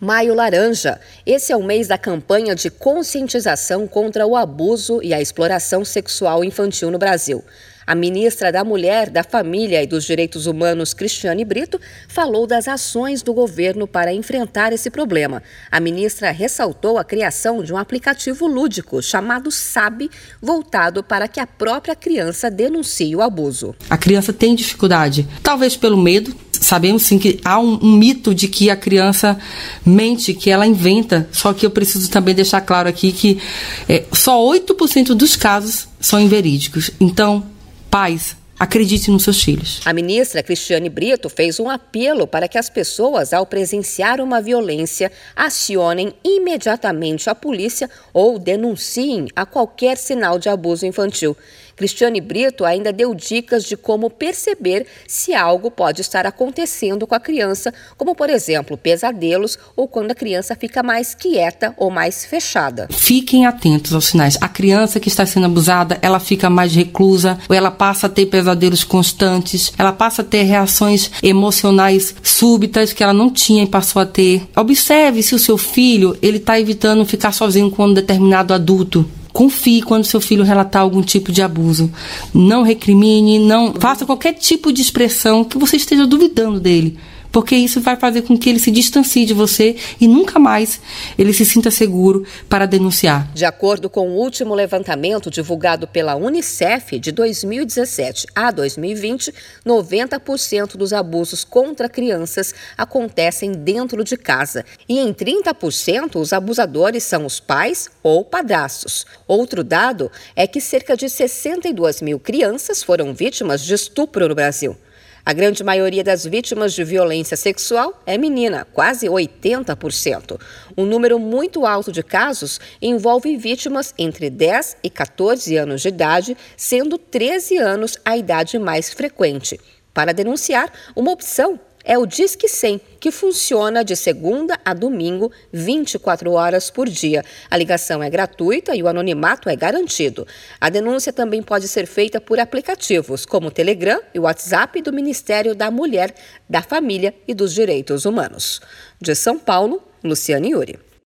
Maio Laranja. Esse é o mês da campanha de conscientização contra o abuso e a exploração sexual infantil no Brasil. A ministra da Mulher, da Família e dos Direitos Humanos, Cristiane Brito, falou das ações do governo para enfrentar esse problema. A ministra ressaltou a criação de um aplicativo lúdico chamado SAB, voltado para que a própria criança denuncie o abuso. A criança tem dificuldade, talvez pelo medo, sabemos sim que há um, um, mito de que a criança mente, que ela inventa, só que eu preciso também deixar claro aqui que é, só 8% dos casos são inverídicos. Então, pais, Acredite nos seus filhos. A ministra Cristiane Brito fez um apelo para que as pessoas, ao presenciar uma violência, acionem imediatamente a polícia ou denunciem a qualquer sinal de abuso infantil. Cristiane Brito ainda deu dicas de como perceber se algo pode estar acontecendo com a criança, como, por exemplo, pesadelos ou quando a criança fica mais quieta ou mais fechada. Fiquem atentos aos sinais. A criança que está sendo abusada, ela fica mais reclusa, ou ela passa a ter pesadelos constantes, ela passa a ter reações emocionais súbitas que ela não tinha e passou a ter. Observe se o seu filho ele está evitando ficar sozinho com um determinado adulto. Confie quando seu filho relatar algum tipo de abuso. Não recrimine, não faça qualquer tipo de expressão que você esteja duvidando dele porque isso vai fazer com que ele se distancie de você e nunca mais ele se sinta seguro para denunciar. De acordo com o último levantamento divulgado pela Unicef de 2017 a 2020, 90% dos abusos contra crianças acontecem dentro de casa e em 30% os abusadores são os pais ou padrastos. Outro dado é que cerca de 62 mil crianças foram vítimas de estupro no Brasil. A grande maioria das vítimas de violência sexual é menina, quase 80%. Um número muito alto de casos envolve vítimas entre 10 e 14 anos de idade, sendo 13 anos a idade mais frequente. Para denunciar, uma opção é o Disque 100, que funciona de segunda a domingo, 24 horas por dia. A ligação é gratuita e o anonimato é garantido. A denúncia também pode ser feita por aplicativos como o Telegram e o WhatsApp do Ministério da Mulher, da Família e dos Direitos Humanos. De São Paulo, Luciane Yuri.